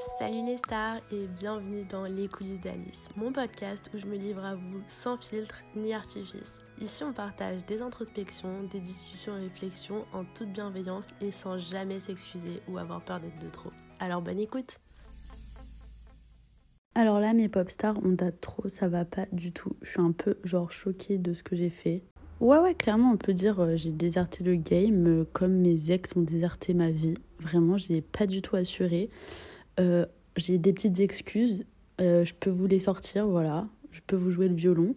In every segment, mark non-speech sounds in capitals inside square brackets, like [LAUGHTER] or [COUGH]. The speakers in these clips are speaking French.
Salut les stars et bienvenue dans Les coulisses d'Alice, mon podcast où je me livre à vous sans filtre ni artifice. Ici on partage des introspections, des discussions et réflexions en toute bienveillance et sans jamais s'excuser ou avoir peur d'être de trop. Alors bonne écoute alors là, mes pop stars, on date trop, ça va pas du tout. Je suis un peu genre choquée de ce que j'ai fait. Ouais, ouais, clairement, on peut dire euh, j'ai déserté le game euh, comme mes ex ont déserté ma vie. Vraiment, j'ai pas du tout assuré. Euh, j'ai des petites excuses. je peux vous les sortir, voilà. Je peux vous jouer le violon.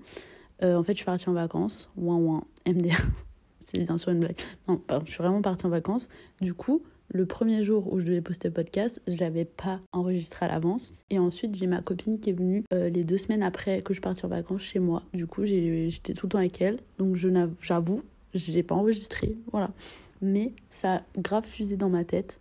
en fait, je suis partie en vacances. Ouin ouin, MDR. [LAUGHS] C'est bien sûr une blague. Non, je suis vraiment partie en vacances. Du coup, le premier jour où je devais poster le podcast, je l'avais pas enregistré à l'avance. Et ensuite, j'ai ma copine qui est venue euh, les deux semaines après que je partais en vacances chez moi. Du coup, j'étais tout le temps avec elle. Donc, j'avoue, j'ai pas enregistré. Voilà. Mais ça a grave fusé dans ma tête.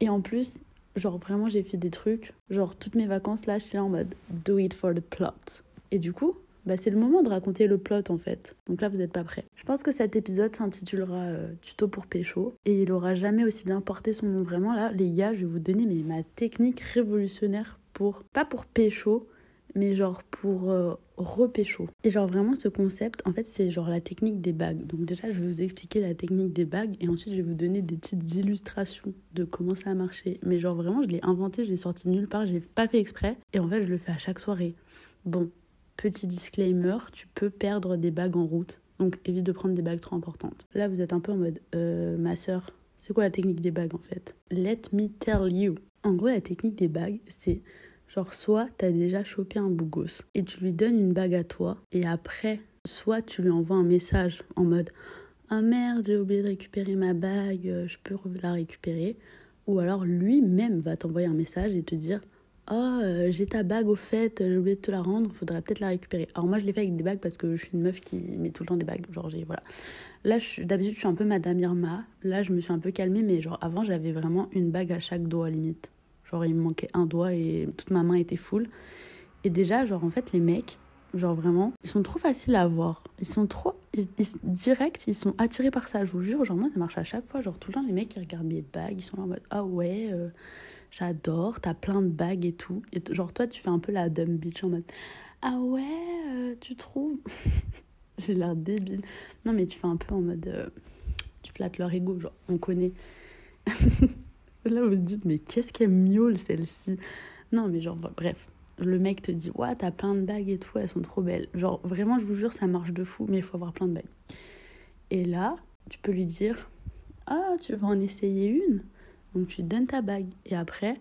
Et en plus, genre vraiment, j'ai fait des trucs. Genre, toutes mes vacances là, j'étais là en mode do it for the plot. Et du coup, bah, c'est le moment de raconter le plot en fait. Donc là, vous n'êtes pas prêts. Je pense que cet épisode s'intitulera euh, Tuto pour pécho et il aura jamais aussi bien porté son nom. Vraiment là, les gars, je vais vous donner mais, ma technique révolutionnaire pour, pas pour pécho, mais genre pour euh, repécho. Et genre vraiment ce concept, en fait, c'est genre la technique des bagues. Donc déjà, je vais vous expliquer la technique des bagues et ensuite je vais vous donner des petites illustrations de comment ça a marché. Mais genre vraiment, je l'ai inventé, je l'ai sorti nulle part, j'ai pas fait exprès et en fait, je le fais à chaque soirée. Bon, Petit disclaimer, tu peux perdre des bagues en route. Donc évite de prendre des bagues trop importantes. Là, vous êtes un peu en mode, euh, ma soeur, c'est quoi la technique des bagues en fait? Let me tell you. En gros, la technique des bagues, c'est genre soit t'as déjà chopé un bougos et tu lui donnes une bague à toi et après, soit tu lui envoies un message en mode ah merde, j'ai oublié de récupérer ma bague, euh, je peux la récupérer. Ou alors lui-même va t'envoyer un message et te dire Oh, j'ai ta bague au fait, j'ai oublié de te la rendre, faudrait peut-être la récupérer. Alors, moi, je l'ai fait avec des bagues parce que je suis une meuf qui met tout le temps des bagues. Genre. Voilà. Là, d'habitude, je suis un peu Madame Irma. Là, je me suis un peu calmée, mais genre, avant, j'avais vraiment une bague à chaque doigt, limite. Genre, il me manquait un doigt et toute ma main était full. Et déjà, genre, en fait, les mecs, genre vraiment, ils sont trop faciles à voir. Ils sont trop ils, direct, ils sont attirés par ça, je vous jure. Genre, moi, ça marche à chaque fois. Genre, tout le temps, les mecs, ils regardent mes bagues, ils sont là en mode Ah ouais. Euh, J'adore, t'as plein de bagues et tout. Genre, toi, tu fais un peu la dumb bitch en mode Ah ouais, euh, tu trouves [LAUGHS] J'ai l'air débile. Non, mais tu fais un peu en mode euh, Tu flattes leur ego, genre, on connaît. [LAUGHS] Là, vous vous dites Mais qu'est-ce qu'elle miaule celle-ci? Non, mais genre, bref. Le mec te dit Ouais, t'as plein de bagues et tout, elles sont trop belles. Genre, vraiment, je vous jure, ça marche de fou, mais il faut avoir plein de bagues. Et là, tu peux lui dire Ah, tu vas en essayer une? Donc tu donnes ta bague et après,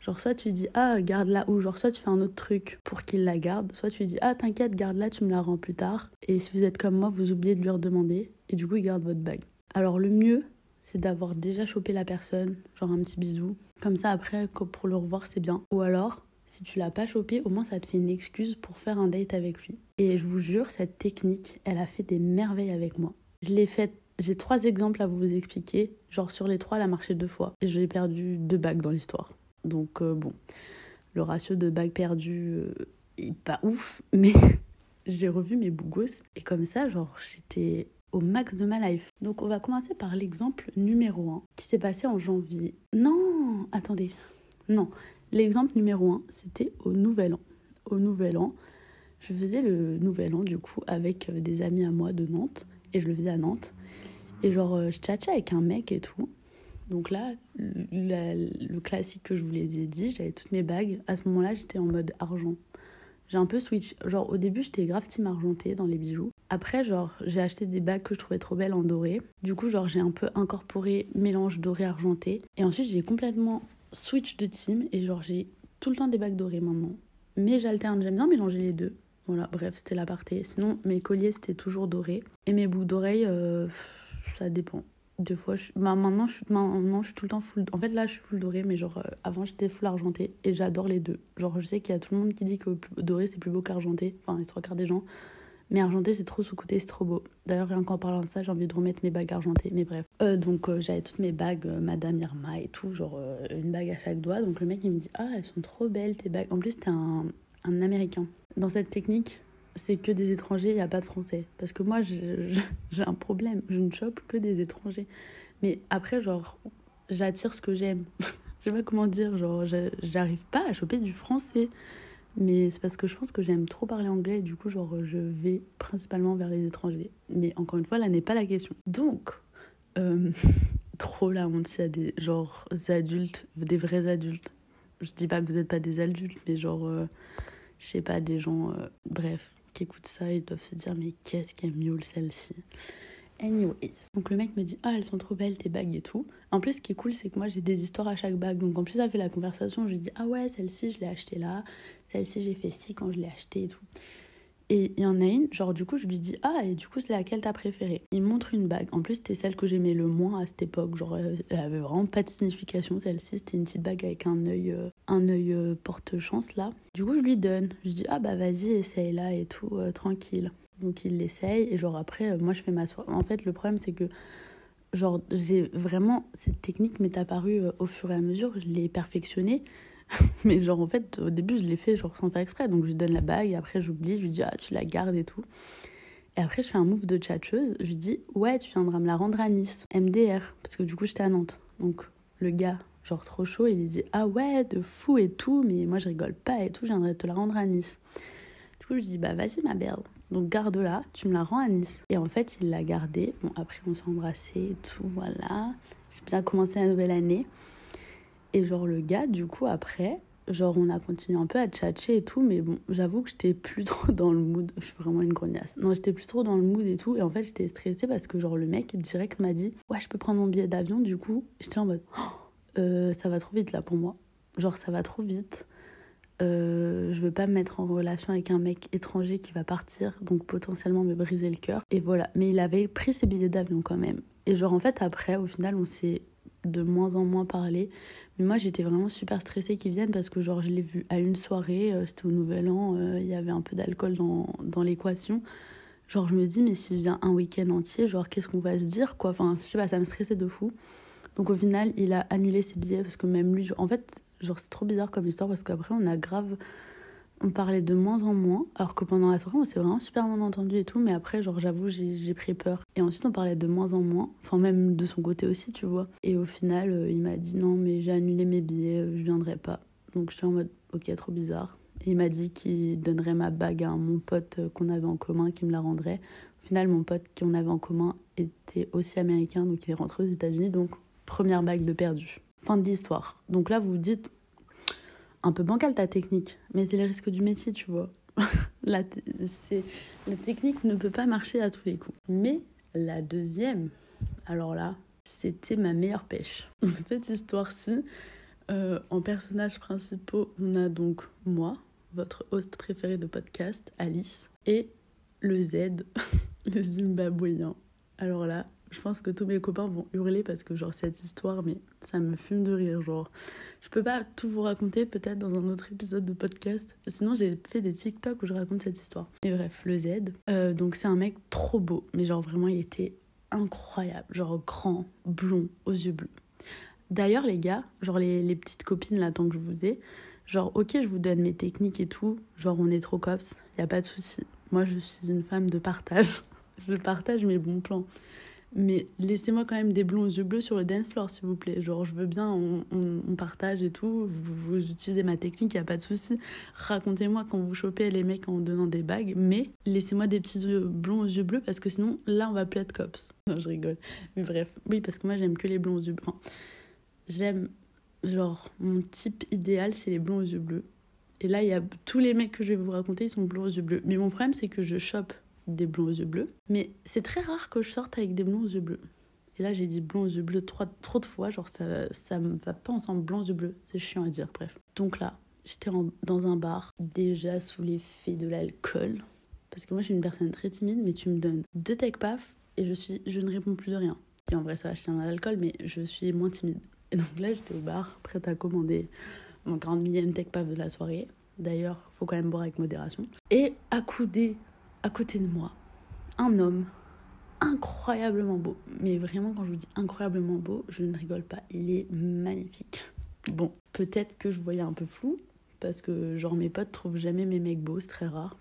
genre soit tu dis ah garde-la ou genre soit tu fais un autre truc pour qu'il la garde, soit tu dis ah t'inquiète garde-la, tu me la rends plus tard. Et si vous êtes comme moi, vous oubliez de lui redemander et du coup il garde votre bague. Alors le mieux, c'est d'avoir déjà chopé la personne, genre un petit bisou. Comme ça après pour le revoir c'est bien. Ou alors si tu l'as pas chopé, au moins ça te fait une excuse pour faire un date avec lui. Et je vous jure, cette technique, elle a fait des merveilles avec moi. Je l'ai faite j'ai trois exemples à vous expliquer. Genre sur les trois, elle a marché deux fois. Et j'ai perdu deux bagues dans l'histoire. Donc euh, bon, le ratio de bagues perdues euh, est pas ouf, [LAUGHS] mais j'ai revu mes bougos. Et comme ça, genre, j'étais au max de ma life. Donc on va commencer par l'exemple numéro 1 qui s'est passé en janvier. Non, attendez. Non, l'exemple numéro 1, c'était au Nouvel An. Au Nouvel An, je faisais le Nouvel An du coup avec euh, des amis à moi de Nantes et je le faisais à Nantes. Et genre, euh, je tchatchais avec un mec et tout. Donc là, le, classique que je vous les ai dit, j'avais toutes mes bagues. À ce moment-là, j'étais en mode argent. J'ai un peu switch. Genre, au début, j'étais grave team dans les bijoux. Après, genre, j'ai acheté des bagues que je trouvais trop belles en doré. Du coup, genre, j'ai un peu incorporé mélange doré-argenté. Et ensuite, j'ai complètement switch de team. Et genre, j'ai tout le temps des bagues dorées maintenant. Mais j'alterne, j'aime bien mélanger les deux. Voilà, bref, c'était l'aparté. Sinon, mes colliers, c'était toujours doré. Et mes boucles d'oreilles, euh, ça dépend. Deux fois, bah, maintenant, je suis... maintenant, je suis tout le temps full. En fait, là, je suis full doré, mais genre, euh, avant, j'étais full argenté et j'adore les deux. Genre, je sais qu'il y a tout le monde qui dit que doré, c'est plus beau qu'argenté. Enfin, les trois quarts des gens. Mais argenté, c'est trop sous-côté, c'est trop beau. D'ailleurs, rien qu'en parlant de ça, j'ai envie de remettre mes bagues argentées. Mais bref. Euh, donc, euh, j'avais toutes mes bagues, Madame Irma et tout, genre une bague à chaque doigt. Donc, le mec, il me dit Ah, elles sont trop belles tes bagues. En plus, c'était un, un américain. Dans cette technique, c'est que des étrangers, il n'y a pas de français. Parce que moi, [LAUGHS] j'ai un problème. Je ne chope que des étrangers. Mais après, genre, j'attire ce que j'aime. [LAUGHS] je sais pas comment dire, genre, j'arrive pas à choper du français. Mais c'est parce que je pense que j'aime trop parler anglais et du coup, genre, je vais principalement vers les étrangers. Mais encore une fois, là n'est pas la question. Donc, euh, [LAUGHS] trop la honte s'il y a des, genre, adultes, des vrais adultes. Je dis pas que vous n'êtes pas des adultes, mais genre, euh, je sais pas, des gens, euh, bref, qui écoutent ça et doivent se dire, mais qu'est-ce qu'elle miaule celle-ci? Anyways. Donc le mec me dit Ah, elles sont trop belles tes bagues et tout. En plus, ce qui est cool, c'est que moi j'ai des histoires à chaque bague. Donc en plus, ça fait la conversation. Je lui dis Ah ouais, celle-ci, je l'ai achetée là. Celle-ci, j'ai fait ci quand je l'ai achetée et tout. Et il y en a une, genre du coup, je lui dis Ah, et du coup, c'est laquelle t'as préférée? Il montre une bague. En plus, c'était celle que j'aimais le moins à cette époque. Genre, elle avait vraiment pas de signification. Celle-ci, c'était une petite bague avec un œil, euh, un œil euh, porte-chance là. Du coup, je lui donne. Je dis Ah, bah vas-y, essaye là et tout, euh, tranquille. Donc il l'essaye et genre après, moi je fais ma soirée. En fait, le problème c'est que genre j'ai vraiment cette technique m'est apparue au fur et à mesure, je l'ai perfectionnée. [LAUGHS] Mais genre en fait, au début, je l'ai fait genre sans faire exprès. Donc je lui donne la bague et après j'oublie, je lui dis ah, tu la gardes et tout. Et après, je fais un move de tchatcheuse. Je lui dis ouais, tu viendras me la rendre à Nice, MDR, parce que du coup, j'étais à Nantes. Donc le gars, genre trop chaud, il dit ah ouais, de fou et tout, mais moi je rigole pas et tout, je viendrai te la rendre à Nice. Du coup, je dis bah vas-y ma belle, donc garde-la, tu me la rends à Nice. Et en fait, il l'a gardée. Bon, après, on s'est embrassé et tout, voilà. J'ai bien commencé la nouvelle année. Et genre, le gars, du coup, après, genre, on a continué un peu à tchatcher et tout. Mais bon, j'avoue que j'étais plus [LAUGHS] trop dans le mood. Je suis vraiment une grognasse. Non, j'étais plus trop dans le mood et tout. Et en fait, j'étais stressée parce que, genre, le mec direct m'a dit Ouais, je peux prendre mon billet d'avion. Du coup, j'étais en mode oh, euh, Ça va trop vite là pour moi. Genre, ça va trop vite. Euh, je veux pas me mettre en relation avec un mec étranger qui va partir, donc potentiellement me briser le cœur. Et voilà. Mais il avait pris ses billets d'avion quand même. Et genre, en fait, après, au final, on s'est de moins en moins parlé. Mais moi, j'étais vraiment super stressée qu'il vienne parce que, genre, je l'ai vu à une soirée, euh, c'était au Nouvel An, euh, il y avait un peu d'alcool dans, dans l'équation. Genre, je me dis, mais s'il vient un week-end entier, genre, qu'est-ce qu'on va se dire, quoi? Enfin, je sais pas, ça me stressait de fou. Donc, au final, il a annulé ses billets parce que même lui, en fait, Genre, c'est trop bizarre comme histoire parce qu'après, on a grave. On parlait de moins en moins, alors que pendant la soirée, on s'est vraiment super bien entendu et tout, mais après, j'avoue, j'ai pris peur. Et ensuite, on parlait de moins en moins, enfin, même de son côté aussi, tu vois. Et au final, euh, il m'a dit non, mais j'ai annulé mes billets, euh, je viendrai pas. Donc, j'étais en mode, ok, trop bizarre. Et il m'a dit qu'il donnerait ma bague à mon pote euh, qu'on avait en commun, qui me la rendrait. Au final, mon pote qu'on avait en commun était aussi américain, donc il est rentré aux États-Unis, donc première bague de perdu. Fin de l'histoire. Donc là, vous vous dites, un peu bancal ta technique, mais c'est le risque du métier, tu vois. [LAUGHS] la, la technique ne peut pas marcher à tous les coups. Mais la deuxième, alors là, c'était ma meilleure pêche. [LAUGHS] Cette histoire-ci, euh, en personnages principaux, on a donc moi, votre host préféré de podcast, Alice, et le Z, [LAUGHS] le Zimbabwéen. Alors là, je pense que tous mes copains vont hurler parce que genre cette histoire, mais ça me fume de rire. Genre, je peux pas tout vous raconter, peut-être dans un autre épisode de podcast. Sinon, j'ai fait des TikTok où je raconte cette histoire. Et bref, le Z. Euh, donc c'est un mec trop beau, mais genre vraiment il était incroyable, genre grand, blond, aux yeux bleus. D'ailleurs les gars, genre les, les petites copines là tant que je vous ai, genre ok je vous donne mes techniques et tout, genre on est trop cops, y a pas de souci. Moi je suis une femme de partage, [LAUGHS] je partage mes bons plans. Mais laissez-moi quand même des blonds aux yeux bleus sur le dance floor, s'il vous plaît. Genre, je veux bien, on, partage et tout. Vous, utilisez ma technique, il n'y a pas de souci. Racontez-moi quand vous chopez les mecs en donnant des bagues. Mais laissez-moi des petits yeux blonds aux yeux bleus parce que sinon, là, on va plus être cops. [LAUGHS] Non, je rigole. Mais bref, oui, parce que moi, j'aime que les blonds aux yeux bleus. J'aime, genre, mon type idéal, c'est les blonds aux yeux bleus. Et là, il y a tous les mecs que je vais vous raconter, ils sont blonds aux yeux bleus. Mais mon problème, c'est que je chope des blonds aux yeux bleus. Mais c'est très rare que je sorte avec des blonds aux yeux bleus. Et là, j'ai dit blonds aux yeux bleus trop, trop de fois. Genre, ça, ça me va pas ensemble, blonds aux yeux bleus. C'est chiant à dire, bref. Donc là, j'étais dans un bar, déjà sous l'effet de l'alcool. Parce que moi, je suis une personne très timide, mais tu me donnes deux tech paf et je, suis, je ne réponds plus de rien. Et en vrai, ça va, je tiens à mais je suis moins timide. Et donc là, j'étais au bar, prête à commander mon 40 millième tech paf de la soirée. D'ailleurs, faut quand même boire avec modération. Et accoudé à côté de moi un homme incroyablement beau. Mais vraiment, quand je vous dis incroyablement beau, je ne rigole pas. Il est magnifique. Bon, peut-être que je voyais un peu flou, parce que genre mes potes trouvent jamais mes mecs beaux, c'est très rare.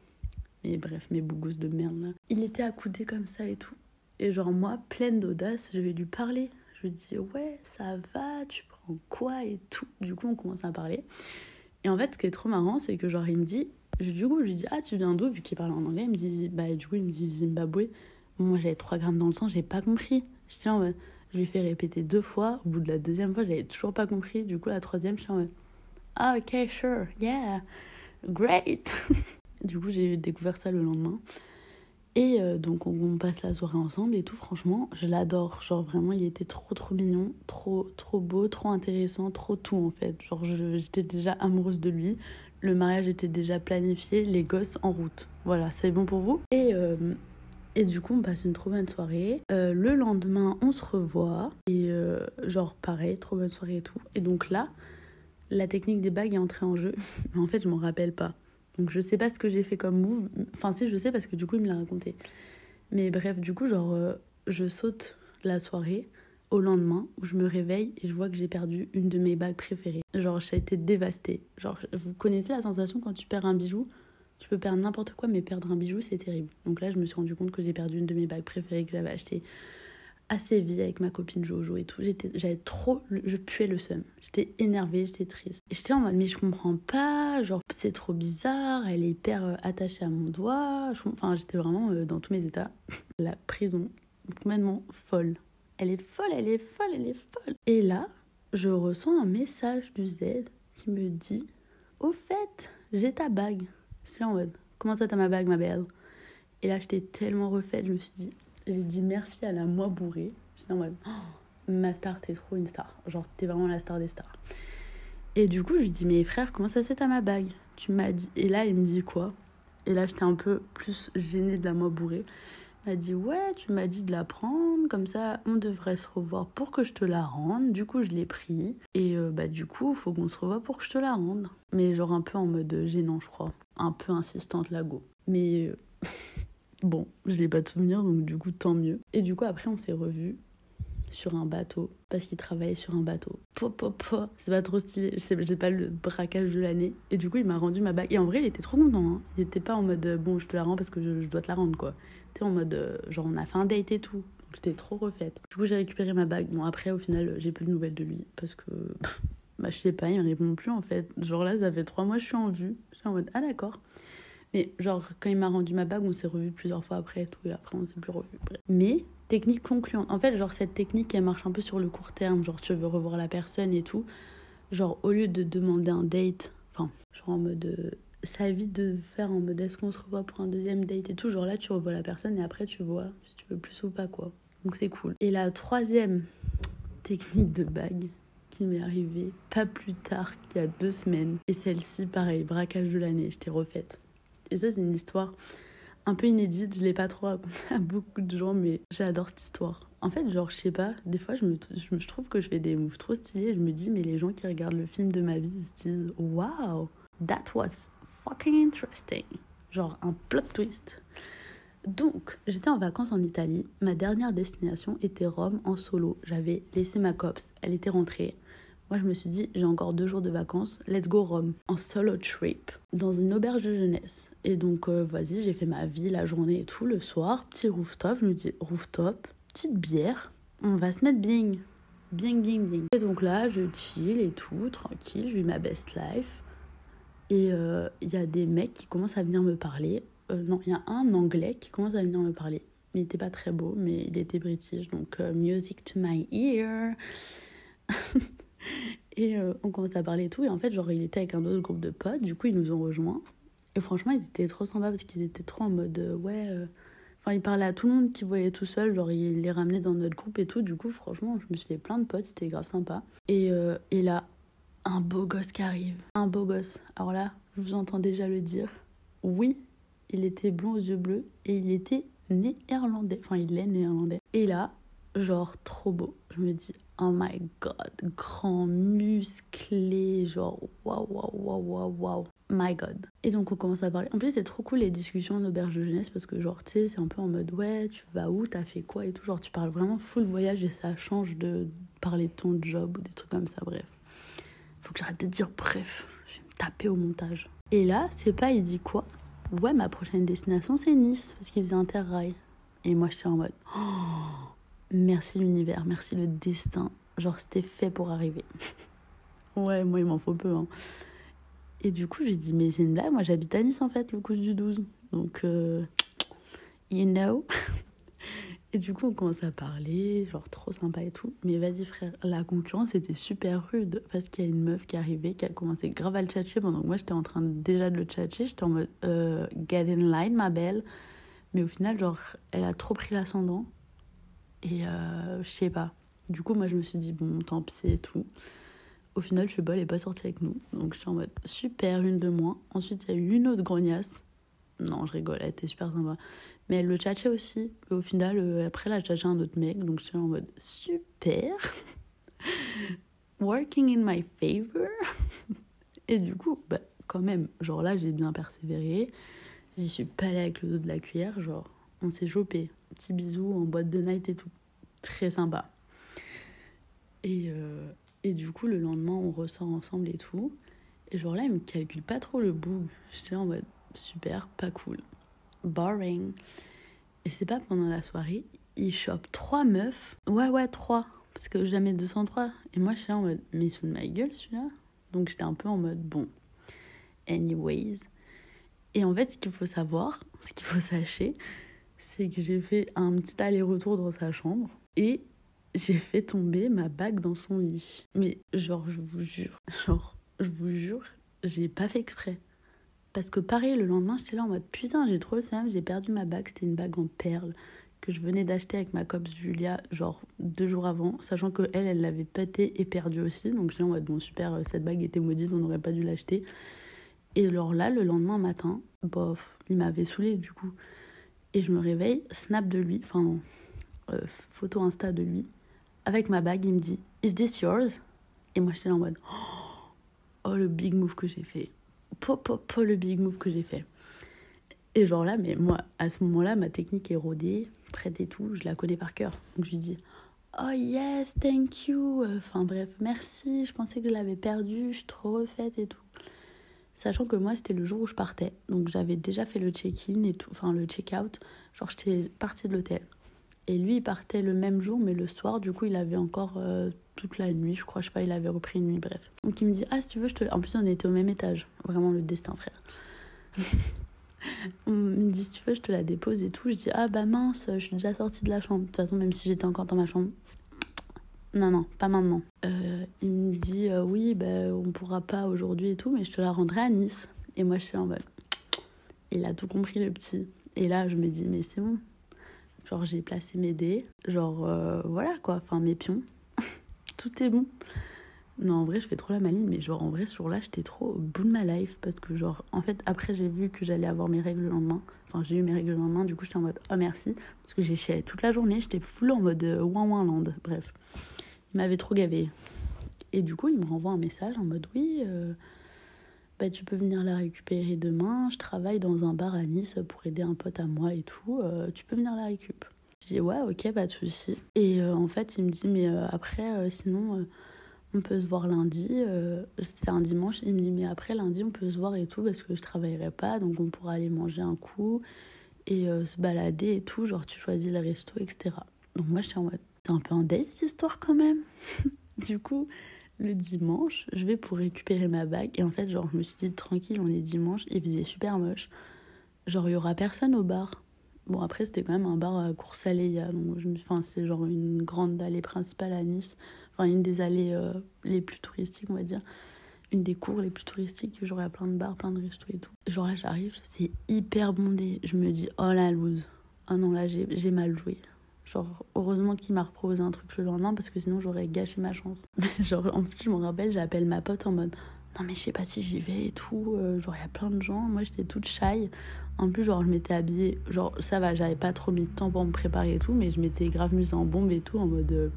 Mais bref, mes bougousses de merde là. Il était accoudé comme ça et tout. Et genre moi, pleine d'audace, je vais lui parler. Je lui dis ouais, ça va, tu prends quoi et tout. Du coup, on commence à parler. Et en fait, ce qui est trop marrant, c'est que genre, il me dit, du coup, je lui dis, ah, tu viens d'où? Vu qu'il parle en anglais, il me dit, bah, du coup, il me dit Zimbabwe. Moi, j'avais 3 grammes dans le sang, j'ai pas compris. En mode, je lui fais répéter deux fois. Au bout de la deuxième fois, j'avais toujours pas compris. Du coup, la troisième, je suis en mode, ah, ok, sure, yeah, great. [LAUGHS] du coup, j'ai découvert ça le lendemain. Et euh, donc on, passe la soirée ensemble et tout, franchement, je l'adore. Genre vraiment, il était trop trop mignon, trop trop beau, trop intéressant, trop tout en fait. Genre j'étais déjà amoureuse de lui, le mariage était déjà planifié, les gosses en route. Voilà, c'est bon pour vous? Et euh, et du coup, on passe une trop bonne soirée. Euh, le lendemain, on se revoit. Et genre, pareil, trop bonne soirée et tout. Et donc là, la technique des bagues est entrée en jeu. [LAUGHS] En fait, je m'en rappelle pas. Donc je sais pas ce que j'ai fait comme move. Enfin si je sais parce que du coup il me l'a raconté. Mais bref, du coup genre euh, je saute la soirée au lendemain où je me réveille et je vois que j'ai perdu une de mes bagues préférées. Genre j'ai été dévastée. Genre vous connaissez la sensation quand tu perds un bijou? Tu peux perdre n'importe quoi, mais perdre un bijou, c'est terrible. Donc là, je me suis rendu compte que j'ai perdu une de mes bagues préférées que j'avais achetée assez vite avec ma copine Jojo et tout. J'avais trop, je puais le seum. J'étais énervée, j'étais triste. J'étais en mode, mais je comprends pas, genre, c'est trop bizarre, elle est hyper euh, attachée à mon doigt. Enfin, j'étais vraiment euh, dans tous mes états. [LAUGHS] La prison, complètement folle. Elle est folle, elle est folle, elle est folle. Et là, je ressens un message du Z qui me dit, au fait, j'ai ta bague. J'étais en mode, comment ça t'as ma bague, ma belle? Et là, j'étais tellement refaite, je me suis dit, j'ai dit merci à la moi bourrée. J'étais en mode, oh, ma star, t'es trop une star. Genre, t'es vraiment la star des stars. Et du coup, je lui dis, mais frère, comment ça fait à ma bague? Tu m'as dit. Et là, il me dit quoi? Et là, j'étais un peu plus gênée de la moi bourrée. M'a dit, ouais, tu m'as dit de la prendre, comme ça, on devrait se revoir pour que je te la rende. Du coup, je l'ai pris. Et euh, bah, du coup, faut qu'on se revoie pour que je te la rende. Mais genre un peu en mode gênant, je crois. Un peu insistante, la go. Mais. Euh, [LAUGHS] Bon, je n'ai pas de souvenir, donc du coup, tant mieux. Et du coup, après, on s'est revus sur un bateau parce qu'il travaillait sur un bateau. C'est pas trop stylé, j'ai pas le braquage de l'année. Et du coup, il m'a rendu ma bague. Et en vrai, il était trop content. Hein. Il était pas en mode euh, bon, je te la rends parce que je, dois te la rendre quoi. Tu en mode euh, genre, on a fait un date et tout. J'étais trop refaite. Du coup, j'ai récupéré ma bague. Bon, après, au final, j'ai plus de nouvelles de lui parce que. [LAUGHS] bah, je sais pas, il me répond plus en fait. Genre là, ça fait trois mois, je suis en vue. Je suis en mode ah d'accord. Mais genre, quand il m'a rendu ma bague, on s'est revu plusieurs fois après et tout, et après on s'est plus revu. Mais, technique concluante. En fait, genre, cette technique, elle marche un peu sur le court terme. Genre, tu veux revoir la personne et tout. Genre, au lieu de demander un date, enfin, genre en mode. Ça évite de faire en mode est-ce qu'on se revoit pour un deuxième date et tout. Genre là, tu revois la personne et après, tu vois si tu veux plus ou pas, quoi. Donc, c'est cool. Et la troisième technique de bague, qui m'est arrivée pas plus tard qu'il y a deux semaines. Et celle-ci, pareil, braquage de l'année, j'étais refaite. Et ça, c'est une histoire un peu inédite. Je l'ai pas trop racontée à beaucoup de gens, mais j'adore cette histoire. En fait, genre, je sais pas, des fois, je, me, je, trouve que je fais des moves trop stylés. Je me dis, mais les gens qui regardent le film de ma vie ils se disent, wow, that was fucking interesting. Genre, un plot twist. Donc, j'étais en vacances en Italie. Ma dernière destination était Rome en solo. J'avais laissé ma copse. Elle était rentrée. Moi, je me suis dit, j'ai encore deux jours de vacances, let's go Rome, en solo trip, dans une auberge de jeunesse. Et donc, euh, vas-y, j'ai fait ma vie, la journée et tout, le soir, petit rooftop, je me dis, rooftop, petite bière, on va se mettre bien, bien, bien, bien. Et donc là, je chill et tout, tranquille, je vis ma best life. Et euh, il y a des mecs qui commencent à venir me parler. Euh, non, il y a un anglais qui commence à venir me parler. Il n'était pas très beau, mais il était british, donc music to my ear. [LAUGHS] Et euh, on commence à parler et tout. Et en fait, genre, il était avec un autre groupe de potes. Du coup, ils nous ont rejoints. Et franchement, ils étaient trop sympas parce qu'ils étaient trop en mode euh, ouais. Euh, enfin, ils parlaient à tout le monde qui voyait tout seul. Genre, ils les ramenaient dans notre groupe et tout. Du coup, franchement, je me suis fait plein de potes. C'était grave sympa. Et, et là, un beau gosse qui arrive. Un beau gosse. Alors là, je vous entends déjà le dire. Oui, il était blond aux yeux bleus et il était néerlandais. Enfin, il est néerlandais. Et là, genre, trop beau. Je me dis, oh my god, grand, musclé, genre waouh, waouh, waouh, waouh, waouh, my god. Et donc on commence à parler. En plus, c'est trop cool les discussions en auberge de jeunesse parce que, genre, tu sais, c'est un peu en mode ouais, tu vas où, t'as fait quoi et tout. Genre, tu parles vraiment full voyage et ça change de parler de ton job ou des trucs comme ça, bref. Faut que j'arrête de dire bref, je vais me taper au montage. Et là, c'est pas, il dit quoi? Ouais, ma prochaine destination c'est Nice parce qu'il faisait interrail. Et moi, j'étais en mode oh, merci l'univers, merci le destin. Genre, c'était fait pour arriver. [LAUGHS] ouais, moi, il m'en faut peu. Hein. Et du coup, j'ai dit, mais c'est une blague, moi j'habite à Nice en fait, le coup du 12. Donc, euh, you know. [LAUGHS] Et du coup, on commence à parler, genre trop sympa et tout. Mais vas-y, frère, la concurrence était super rude parce qu'il y a une meuf qui est arrivée, qui a commencé grave à le tchatcher pendant que moi j'étais en train déjà de le tchatcher. J'étais en mode euh, get in line, ma belle. Mais au final, genre, elle a trop pris l'ascendant. Et euh, je sais pas. Du coup, moi je me suis dit, bon, tant pis et tout. Au final, je sais pas, elle est pas sortie avec nous. Donc je suis en mode super, une de moins. Ensuite, il y a eu une autre grognasse. Non, je rigole, elle était super sympa. Mais elle le tchatchait aussi. Et au final, euh, après, elle a tchatché un autre mec. Donc, j'étais en mode super. [LAUGHS] Working in my favor. [LAUGHS] Et du coup, bah, quand même, genre là, j'ai bien persévéré. J'y suis pas allée avec le dos de la cuillère. Genre, on s'est chopé. Petit bisou en boîte de night et tout. Très sympa. Et, euh, et du coup, le lendemain, on ressort ensemble et tout. Et genre là, il me calcule pas trop le bout. J'étais en mode super, pas cool boring. Et c'est pas pendant la soirée, il chope trois meufs. Ouais, ouais, trois. Parce que jamais 203. Et moi, je suis en mode, mais il se fout de ma gueule celui-là. Donc j'étais un peu en mode, bon, anyways. Et en fait, ce qu'il faut savoir, [LAUGHS] ce qu'il faut sachez, c'est que j'ai fait un petit aller-retour dans sa chambre et j'ai fait tomber ma bague dans son lit. Mais genre, je vous jure, genre, je vous jure, j'ai pas fait exprès. Parce que pareil, le lendemain, j'étais là en mode putain, j'ai trop le seum, j'ai perdu ma bague. C'était une bague en perles que je venais d'acheter avec ma copse Julia, genre deux jours avant, sachant que elle, elle l'avait pété et perdu aussi. Donc j'étais en mode bon, super, euh, cette bague était maudite, on n'aurait pas dû l'acheter. Et alors là, le lendemain matin, bof, il m'avait saoulé du coup. Et je me réveille, snap de lui, enfin, euh, photo Insta de lui, avec ma bague, il me dit Is this yours? Et moi, j'étais là en mode Oh, le big move que j'ai fait pop, pop, le big move que j'ai fait. Et genre là, mais moi, à ce moment-là, ma technique est rodée, prête et tout, je la connais par cœur. Donc je lui dis, oh yes, thank you. Enfin bref, merci, je pensais que je l'avais perdu, je suis trop refaite et tout. Sachant que moi, c'était le jour où je partais. Donc j'avais déjà fait le check-in et tout, enfin le check-out. Genre j'étais partie de l'hôtel. Et lui, il partait le même jour, mais le soir, du coup, il avait encore euh, toute la nuit, je crois, je sais pas, il avait repris une nuit, bref. Donc il me dit, ah, si tu veux, je te. En plus, on était au même étage. Vraiment le destin, frère. [LAUGHS] on me dit, si tu veux, je te la dépose et tout. Je dis, ah, bah mince, je suis déjà sortie de la chambre. De toute façon, même si j'étais encore dans ma chambre. Non, non, pas maintenant. Euh, il me dit, euh, oui, bah, on pourra pas aujourd'hui et tout, mais je te la rendrai à Nice. Et moi, je suis en mode, il a tout compris, le petit. Et là, je me dis, mais c'est bon, Genre, j'ai placé mes dés. Genre, euh, voilà quoi, enfin mes pions. [LAUGHS] Tout est bon. Non, en vrai, je fais trop la maline, mais genre, en vrai, sur là, j'étais trop au bout de ma life parce que, genre, en fait, après, j'ai vu que j'allais avoir mes règles le lendemain. Enfin, j'ai eu mes règles le lendemain, du coup, j'étais en mode, oh merci. Parce que j'ai chié toute la journée, j'étais full en mode euh, ouin ouin land. Bref, il m'avait trop gavé. Et du coup, il me renvoie un message en mode, oui, euh, bah, tu peux venir la récupérer demain. Je travaille dans un bar à Nice pour aider un pote à moi et tout. Euh, tu peux venir la récupérer. Je dis ouais, ok, pas de souci. Et euh, en fait, il me dit mais euh, après, sinon, on peut se voir lundi. C'était un dimanche. Il me dit mais après lundi, on peut se voir et tout parce que je travaillerai pas, donc on pourra aller manger un coup et se balader et tout. Genre tu choisis le resto, etc. Donc moi, je suis en mode c'est un peu un date cette histoire quand même. [LAUGHS] du coup le dimanche, je vais pour récupérer ma bague. Et en fait, genre, je me suis dit, tranquille, on est dimanche, il faisait super moche. Genre, il y aura personne au bar. Bon, après, c'était quand même un bar à Coursaléa. Donc, je enfin, c'est genre une grande allée principale à Nice. Enfin, une des allées euh, les plus touristiques, on va dire. Une des cours les plus touristiques. Genre, il y a plein de bars, plein de restos et tout. Genre, là, j'arrive, c'est hyper bondé. Je me dis, oh la loose. Oh non, là, j'ai mal joué. Genre, heureusement qu'il m'a reproposé un truc le lendemain parce que sinon j'aurais gâché ma chance. [LAUGHS] genre, en plus, je me rappelle, j'appelle ma pote en mode Non, mais je sais pas si j'y vais et tout. Euh, genre, il y a plein de gens. Moi, j'étais toute shy. En plus, genre, je m'étais habillée. Genre, ça va, j'avais pas trop mis de temps pour me préparer et tout, mais je m'étais grave mise en bombe et tout en mode euh,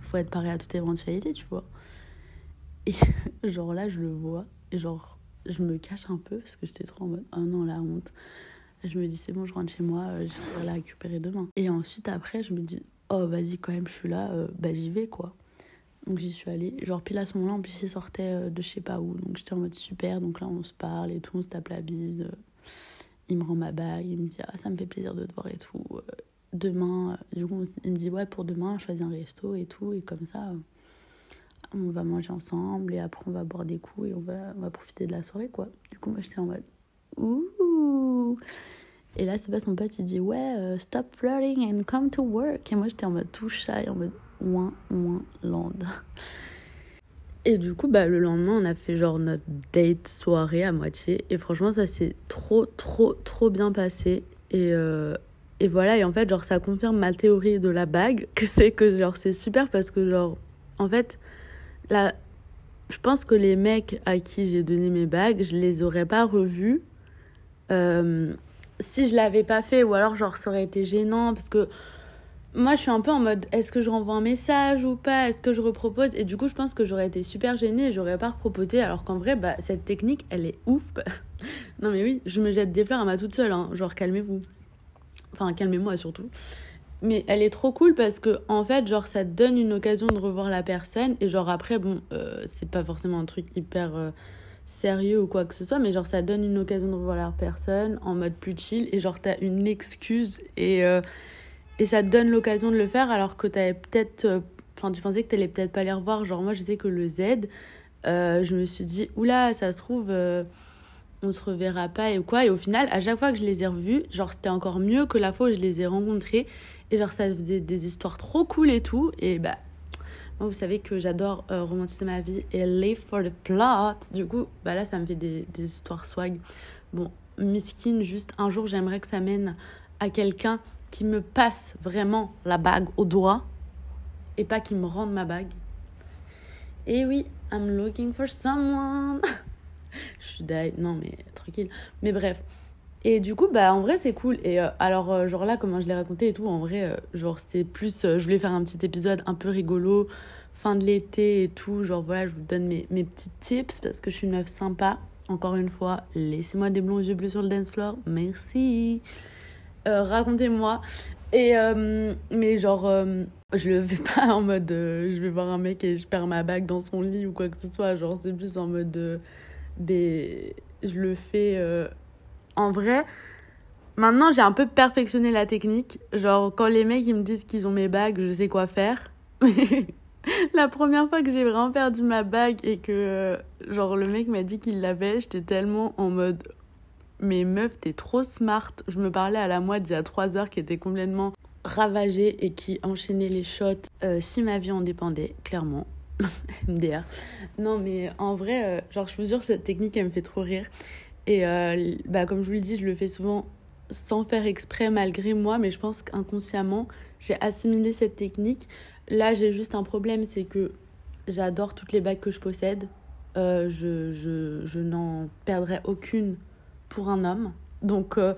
Faut être paré à toute éventualité, tu vois. Et [LAUGHS] genre, là, je le vois. Et genre, je me cache un peu parce que j'étais trop en mode Oh non, la honte. Je me dis, c'est bon, je rentre chez moi, euh, je vais la récupérer demain. Et ensuite, après, je me dis, oh, vas-y, quand même, je suis là, euh, bah j'y vais, quoi. Donc j'y suis allée. Genre, pile à ce moment-là, en plus, il sortait euh, de je sais pas où. Donc j'étais en mode super. Donc là, on se parle et tout, on se tape la bise. Il me rend ma bague, il me dit, ah, ça me fait plaisir de te voir et tout. demain, du coup, il me dit, ouais, pour demain, choisis un resto et tout. Et comme ça, on va manger ensemble et après, on va boire des coups et on va, on va profiter de la soirée, quoi. Du coup, moi, j'étais en mode, ouh. Et là, c'est pas son pote, il dit, ouais, euh, stop flirting and come to work. Et moi, j'étais en mode tout shy, en mode, ouin, ouin, land. [LAUGHS] Et du coup, bah, le lendemain, on a fait genre notre date soirée à moitié. Et franchement, ça s'est trop, trop, trop bien passé. Et, euh, et voilà, et en fait, genre, ça confirme ma théorie de la bague, [LAUGHS] que c'est que, genre, c'est super parce que, genre, en fait, là, je pense que les mecs à qui j'ai donné mes bagues, je les aurais pas revus euh, si je l'avais pas fait, ou alors, genre, ça aurait été gênant parce que moi, je suis un peu en mode est-ce que je renvoie un message ou pas? Est-ce que je repropose? Et du coup, je pense que j'aurais été super gênée et j'aurais pas reproposé. Alors qu'en vrai, bah, cette technique, elle est ouf. [LAUGHS] non, mais oui, je me jette des fleurs à ma toute seule. Hein. Genre, calmez-vous. Enfin, calmez-moi surtout. Mais elle est trop cool parce que, en fait, genre, ça donne une occasion de revoir la personne. Et genre, après, bon, euh, c'est pas forcément un truc hyper. Euh, sérieux ou quoi que ce soit, mais genre ça donne une occasion de revoir la personne en mode plus chill et genre t'as une excuse et euh, et ça te donne l'occasion de le faire alors que t'avais peut-être. Euh, enfin, tu pensais que t'allais peut-être pas les revoir. Genre, moi, je sais que le Z, euh, je me suis dit, oula, ça se trouve, on se reverra pas et quoi. Et au final, à chaque fois que je les ai revus, genre, c'était encore mieux que la fois où je les ai rencontrés. Et genre, ça faisait des histoires trop cool et tout. Et bah, moi, vous savez que j'adore romantiser ma vie et live for the plot. Du coup, bah là, ça me fait des, histoires swag. Bon, miskin, juste un jour, j'aimerais que ça mène à quelqu'un qui me passe vraiment la bague au doigt et pas qui me rende ma bague. Et oui, I'm looking for someone. [LAUGHS] je suis d'ailleurs, non mais tranquille. Mais bref. Et du coup, bah en vrai, c'est cool. Et euh, alors, euh, genre là, comment je l'ai raconté et tout, en vrai, euh, genre c'est plus. je voulais faire un petit épisode un peu rigolo, fin de l'été et tout. Genre voilà, je vous donne mes, mes petits tips parce que je suis une meuf sympa. Encore une fois, laissez-moi des blonds yeux bleus sur le dance floor. Merci. Racontez-moi. Et mais genre, je le fais [LAUGHS] pas en mode je vais voir un mec et je perds ma bague dans son lit ou quoi que ce soit. Genre, c'est plus en mode des. Je le fais en vrai. Maintenant, j'ai un peu perfectionné la technique. Genre, quand les mecs ils me disent qu'ils ont mes bagues, je sais quoi faire. [LAUGHS] la première fois que j'ai vraiment perdu ma bague et que, genre, le mec m'a dit qu'il l'avait, j'étais tellement en mode mais meuf, t'es trop smart. Je me parlais à la moite d'il y a trois heures qui était complètement ravagée et qui enchaînait les shots euh, si ma vie en dépendait, clairement. [LAUGHS] MDR. Non, mais en vrai, euh, genre, je vous jure, cette technique, elle me fait trop rire. Et euh, bah, comme je vous le dis, je le fais souvent sans faire exprès, malgré moi, mais je pense qu'inconsciemment, j'ai assimilé cette technique. Là, j'ai juste un problème, c'est que j'adore toutes les bagues que je possède. je, je, je n'en perdrai aucune pour un homme. Donc euh,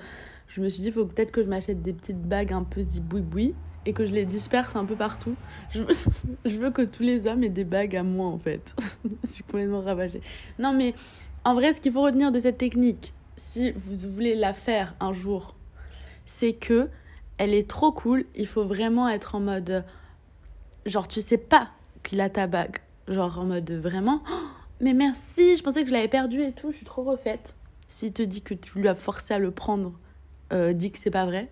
je me suis dit, il faut peut-être que je m'achète des petites bagues un peu boui et que je les disperse un peu partout. Je veux, [LAUGHS] je veux que tous les hommes aient des bagues à moi en fait. [LAUGHS] je suis complètement ravagée. Non mais en vrai, ce qu'il faut retenir de cette technique, si vous voulez la faire un jour, c'est que elle est trop cool. Il faut vraiment être en mode genre tu sais pas qu'il a ta bague. Genre en mode vraiment oh, mais merci, je pensais que je l'avais perdu et tout, je suis trop refaite. S'il te dit que tu lui as forcé à le prendre, euh, dis que c'est pas vrai.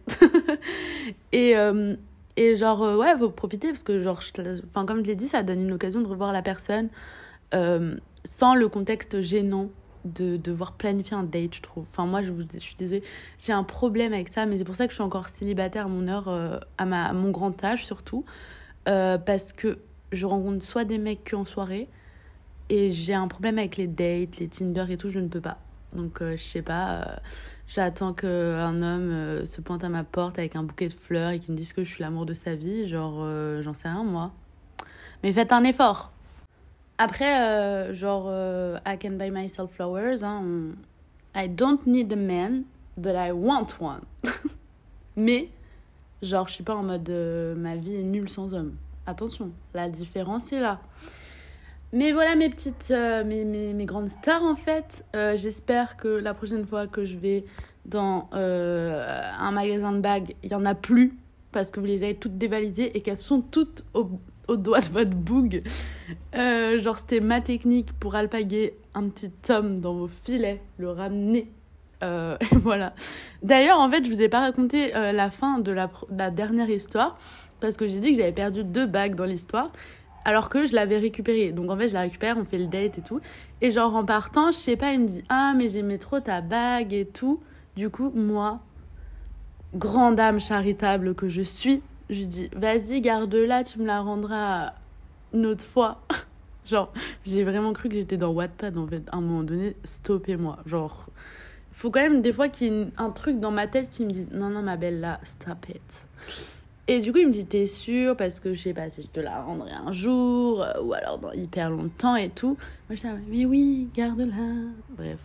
[LAUGHS] et, euh, et genre, euh, ouais, faut profiter parce que, genre, enfin, comme je l'ai dit, ça donne une occasion de revoir la personne euh, sans le contexte gênant de devoir planifier un date, je trouve. Enfin, moi, je, vous, suis désolée, j'ai un problème avec ça, mais c'est pour ça que je suis encore célibataire à mon heure, à, ma, mon grand âge surtout. parce que je rencontre soit des mecs qu'en soirée, et j'ai un problème avec les dates, les Tinder et tout, je ne peux pas. Donc, euh, je sais pas, euh, j'attends qu'un homme euh, se pointe à ma porte avec un bouquet de fleurs et qu'il me dise que je suis l'amour de sa vie. Genre, j'en sais rien, moi. Mais faites un effort. Après, genre, I can buy myself flowers. Hein, I don't need a man, but I want one. [LAUGHS] Mais, genre, je suis pas en mode ma vie est nulle sans homme. Attention, la différence est là. Mais voilà mes petites, euh, mes, mes, mes, grandes stars en fait. Euh, j'espère que la prochaine fois que je vais dans euh, un magasin de bagues, il n'y en a plus parce que vous les avez toutes dévalisées et qu'elles sont toutes au, au, doigt de votre boug. genre c'était ma technique pour alpaguer un petit homme dans vos filets, le ramener Euh, [LAUGHS] voilà. D'ailleurs, en fait, je vous ai pas raconté euh, la fin de la, la, dernière histoire parce que j'ai dit que j'avais perdu deux bagues dans l'histoire alors que je l'avais récupérée. Donc en fait, je la récupère, on fait le date et tout. Et genre en partant, je sais pas, il me dit Ah, mais j'aimais trop ta bague et tout. Du coup, moi, grande âme charitable que je suis, je lui dis Vas-y, garde-la, tu me la rendras une autre fois. [LAUGHS] genre, j'ai vraiment cru que j'étais dans Wattpad en fait. À un moment donné, stoppez-moi. Genre, faut quand même des fois qu'il y ait un truc dans ma tête qui me dit Non, non, ma belle, là, stop it. Et du coup, il me dit T'es sûre Parce que je sais pas si je te la rendrai un jour, euh, ou alors dans hyper longtemps et tout. Moi, je dis Mais oui, garde-la. Bref.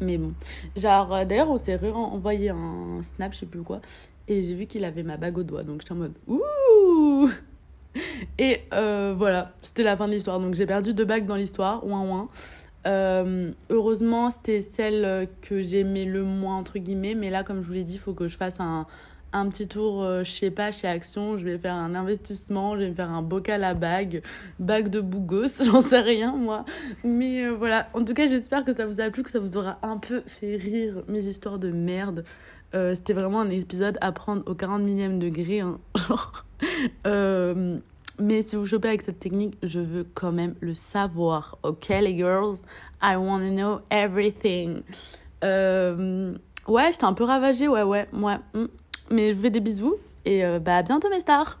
Mais bon. Genre, euh, d'ailleurs, on s'est envoyé un snap, je sais plus quoi. Et j'ai vu qu'il avait ma bague au doigt. Donc, j'étais en mode Ouh Et euh, voilà, c'était la fin de l'histoire. Donc, j'ai perdu deux bagues dans l'histoire. Ouin, ouin. Euh, heureusement, c'était celle que j'aimais le moins, entre guillemets. Mais là, comme je vous l'ai dit, il faut que je fasse un, un petit tour, euh, je sais pas, chez Action. Je vais faire un investissement, je vais me faire un bocal à bague, bague de bougos, [LAUGHS] j'en sais rien, moi. Mais euh, voilà, en tout cas, j'espère que ça vous a plu, que ça vous aura un peu fait rire mes histoires de merde. Euh, c'était vraiment un épisode à prendre au 40 millième degré. Hein. [LAUGHS] mais si vous chopez avec cette technique, je veux quand même le savoir. Ok, les girls? I want to know everything. ouais, j'étais un peu ravagée, ouais, ouais, ouais. Hmm. Mais je vous fais des bisous et euh, bah à bientôt mes stars